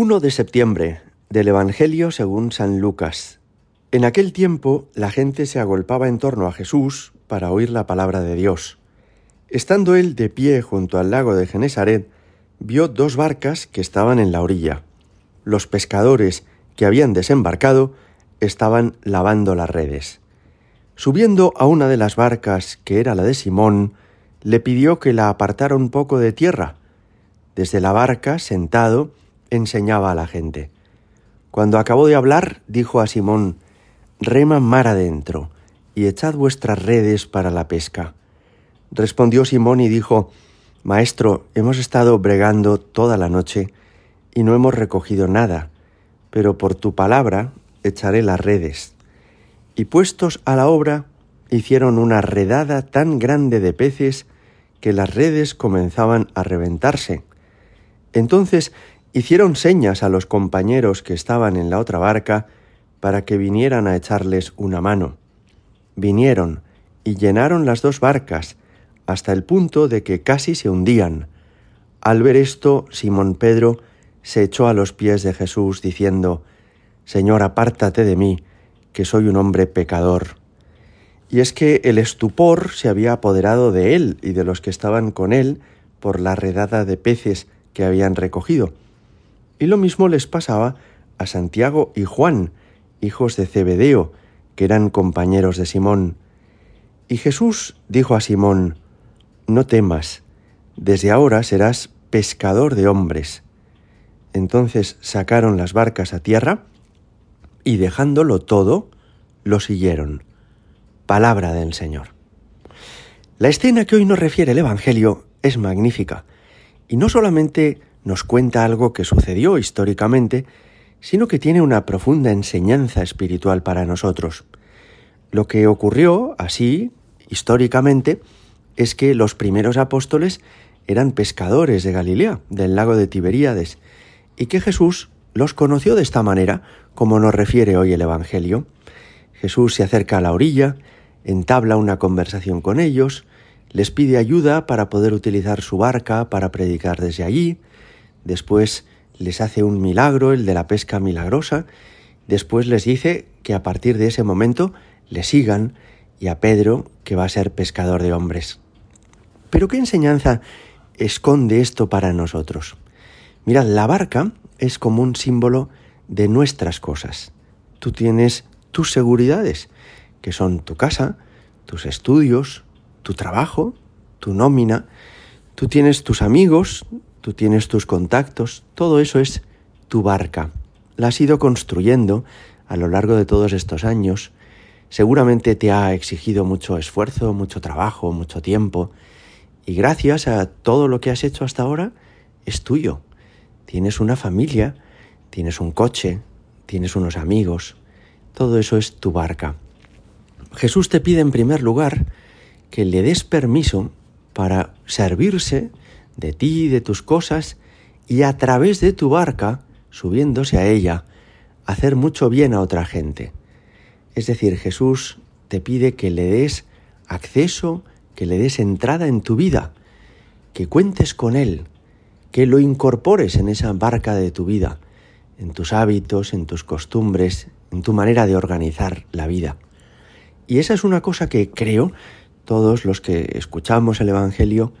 1 de septiembre del Evangelio según San Lucas. En aquel tiempo la gente se agolpaba en torno a Jesús para oír la palabra de Dios. Estando él de pie junto al lago de Genesaret, vio dos barcas que estaban en la orilla. Los pescadores que habían desembarcado estaban lavando las redes. Subiendo a una de las barcas, que era la de Simón, le pidió que la apartara un poco de tierra. Desde la barca, sentado, enseñaba a la gente. Cuando acabó de hablar, dijo a Simón, Rema mar adentro, y echad vuestras redes para la pesca. Respondió Simón y dijo, Maestro, hemos estado bregando toda la noche y no hemos recogido nada, pero por tu palabra echaré las redes. Y puestos a la obra, hicieron una redada tan grande de peces que las redes comenzaban a reventarse. Entonces hicieron señas a los compañeros que estaban en la otra barca para que vinieran a echarles una mano. Vinieron y llenaron las dos barcas hasta el punto de que casi se hundían. Al ver esto, Simón Pedro se echó a los pies de Jesús diciendo, Señor, apártate de mí, que soy un hombre pecador. Y es que el estupor se había apoderado de él y de los que estaban con él por la redada de peces que habían recogido. Y lo mismo les pasaba a Santiago y Juan, hijos de Zebedeo, que eran compañeros de Simón. Y Jesús dijo a Simón, No temas, desde ahora serás pescador de hombres. Entonces sacaron las barcas a tierra y dejándolo todo, lo siguieron. Palabra del Señor. La escena que hoy nos refiere el Evangelio es magnífica, y no solamente nos cuenta algo que sucedió históricamente, sino que tiene una profunda enseñanza espiritual para nosotros. Lo que ocurrió así, históricamente, es que los primeros apóstoles eran pescadores de Galilea, del lago de Tiberíades, y que Jesús los conoció de esta manera, como nos refiere hoy el Evangelio. Jesús se acerca a la orilla, entabla una conversación con ellos, les pide ayuda para poder utilizar su barca para predicar desde allí, después les hace un milagro, el de la pesca milagrosa, después les dice que a partir de ese momento le sigan y a Pedro que va a ser pescador de hombres. Pero ¿qué enseñanza esconde esto para nosotros? Mirad, la barca es como un símbolo de nuestras cosas. Tú tienes tus seguridades, que son tu casa, tus estudios, tu trabajo, tu nómina, tú tienes tus amigos, tú tienes tus contactos, todo eso es tu barca. La has ido construyendo a lo largo de todos estos años. Seguramente te ha exigido mucho esfuerzo, mucho trabajo, mucho tiempo. Y gracias a todo lo que has hecho hasta ahora, es tuyo. Tienes una familia, tienes un coche, tienes unos amigos. Todo eso es tu barca. Jesús te pide en primer lugar que le des permiso para servirse de ti y de tus cosas y a través de tu barca, subiéndose a ella, hacer mucho bien a otra gente. Es decir, Jesús te pide que le des acceso, que le des entrada en tu vida, que cuentes con Él, que lo incorpores en esa barca de tu vida, en tus hábitos, en tus costumbres, en tu manera de organizar la vida. Y esa es una cosa que creo todos los que escuchamos el Evangelio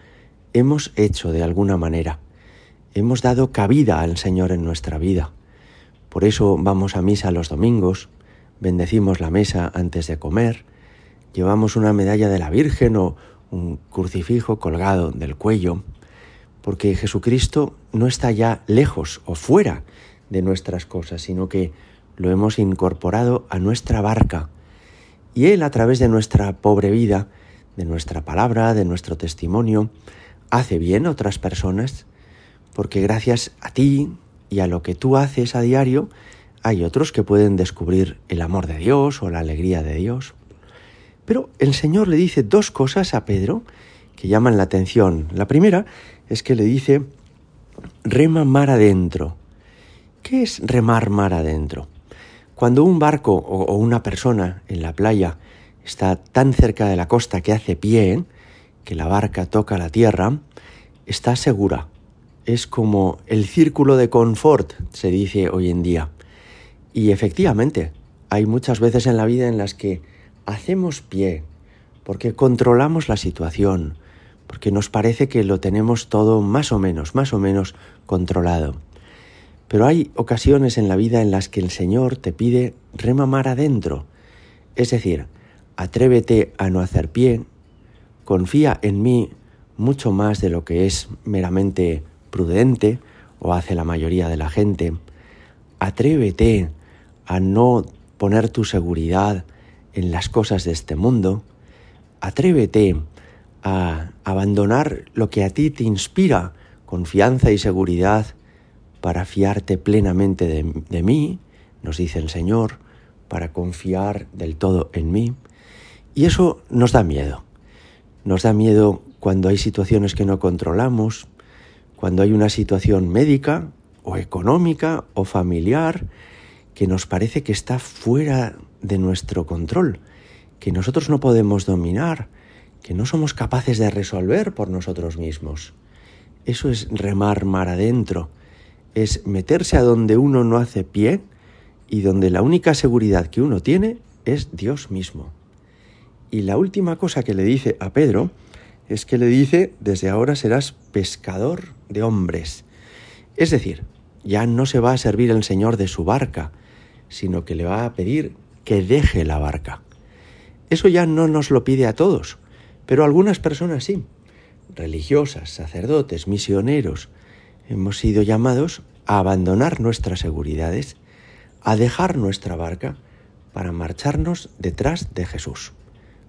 hemos hecho de alguna manera. Hemos dado cabida al Señor en nuestra vida. Por eso vamos a misa los domingos, bendecimos la mesa antes de comer, llevamos una medalla de la Virgen o un crucifijo colgado del cuello, porque Jesucristo no está ya lejos o fuera de nuestras cosas, sino que lo hemos incorporado a nuestra barca. Y Él, a través de nuestra pobre vida, de nuestra palabra, de nuestro testimonio, hace bien a otras personas, porque gracias a ti y a lo que tú haces a diario, hay otros que pueden descubrir el amor de Dios o la alegría de Dios. Pero el Señor le dice dos cosas a Pedro que llaman la atención. La primera es que le dice, rema mar adentro. ¿Qué es remar mar adentro? Cuando un barco o una persona en la playa está tan cerca de la costa que hace pie, que la barca toca la tierra, está segura, es como el círculo de confort, se dice hoy en día. Y efectivamente, hay muchas veces en la vida en las que hacemos pie, porque controlamos la situación, porque nos parece que lo tenemos todo más o menos, más o menos controlado. Pero hay ocasiones en la vida en las que el Señor te pide remamar adentro, es decir, atrévete a no hacer pie, confía en mí mucho más de lo que es meramente prudente o hace la mayoría de la gente, atrévete a no poner tu seguridad en las cosas de este mundo, atrévete a abandonar lo que a ti te inspira confianza y seguridad para fiarte plenamente de, de, mí, nos dice el Señor, para confiar del todo en mí. Y eso nos da miedo. Nos da miedo cuando hay situaciones que no controlamos, cuando hay una situación médica o económica o familiar que nos parece que está fuera de nuestro control, que nosotros no podemos dominar, que no somos capaces de resolver por nosotros mismos. Eso es remar mar adentro, es meterse a donde uno no hace pie y donde la única seguridad que uno tiene es Dios mismo. Y la última cosa que le dice a Pedro es que le dice, desde ahora serás pescador de hombres. Es decir, ya no se va a servir el Señor de su barca, sino que le va a pedir que deje la barca. Eso ya no nos lo pide a todos, pero algunas personas sí. Religiosas, sacerdotes, misioneros, hemos sido llamados a abandonar nuestras seguridades, a dejar nuestra barca para marcharnos detrás de Jesús.